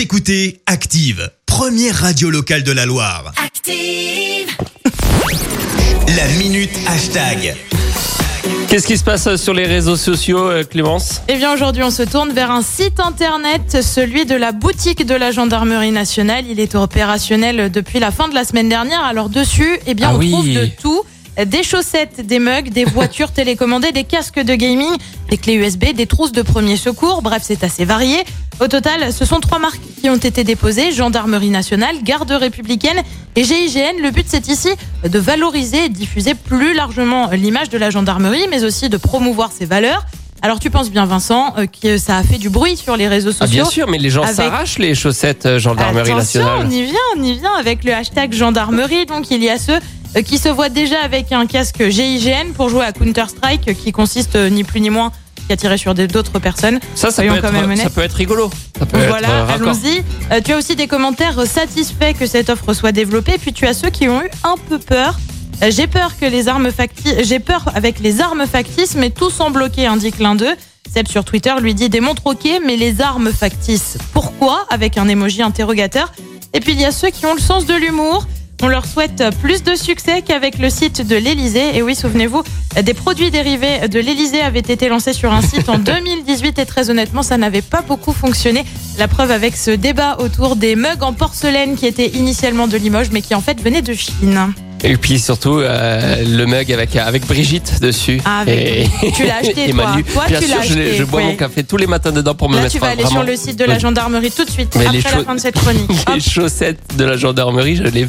Vous écoutez Active, première radio locale de la Loire. Active. La minute hashtag. Qu'est-ce qui se passe sur les réseaux sociaux, euh, Clémence? Eh bien aujourd'hui on se tourne vers un site internet, celui de la boutique de la gendarmerie nationale. Il est opérationnel depuis la fin de la semaine dernière. Alors dessus, eh bien Ah on oui. trouve de tout. Des chaussettes, des mugs, des voitures télécommandées, des casques de gaming, des clés USB, des trousses de premier secours. Bref, c'est assez varié. Au total, ce sont trois marques qui ont été déposées Gendarmerie nationale, Garde républicaine et GIGN. Le but, c'est ici de valoriser et diffuser plus largement l'image de la gendarmerie, mais aussi de promouvoir ses valeurs. Alors tu penses bien Vincent euh, que ça a fait du bruit sur les réseaux Ah, sociaux. Bien sûr, mais les gens avec- s'arrachent les chaussettes euh, gendarmerie Attention, nationale. on y vient, on y vient avec le hashtag gendarmerie. Donc il y a ceux qui se voient déjà avec un casque GIGN pour jouer à Counter Strike, euh, qui consiste euh, ni plus ni moins qu'à tirer sur d'autres personnes. Ça, ça peut, quand même être, ça peut être rigolo. Ça peut être Voilà, euh, allons-y. Euh, tu as aussi des commentaires euh, satisfaits que cette offre soit développée. Puis tu as ceux qui ont eu un peu peur. Euh, J'ai peur que les armes factices, j'ai peur avec les armes factices, mais tout sont bloqués, indique l'un d'eux. Seb sur Twitter lui dit des montres ok, mais les armes factices, pourquoi? Avec un emoji interrogateur. Et puis il y a ceux qui ont le sens de l'humour. On leur souhaite plus de succès qu'avec le site de l'Elysée. Et oui, souvenez-vous, des produits dérivés de l'Elysée avaient été lancés sur un site en 2018 et très honnêtement, ça n'avait pas beaucoup fonctionné. La preuve avec ce débat autour des mugs en porcelaine qui étaient initialement de Limoges mais qui en fait venaient de Chine. Et puis surtout, euh, le mug avec, avec Brigitte dessus. Ah, avec et. Tu l'as acheté, et toi. Manu. Toi, Bien tu sûr, je, bois oui. mon café tous les matins dedans pour me Là, mettre tu vas aller vraiment- sur le site de la gendarmerie tout de suite, Mais après la fin de cette chronique. Hop. Les chaussettes de la gendarmerie, je les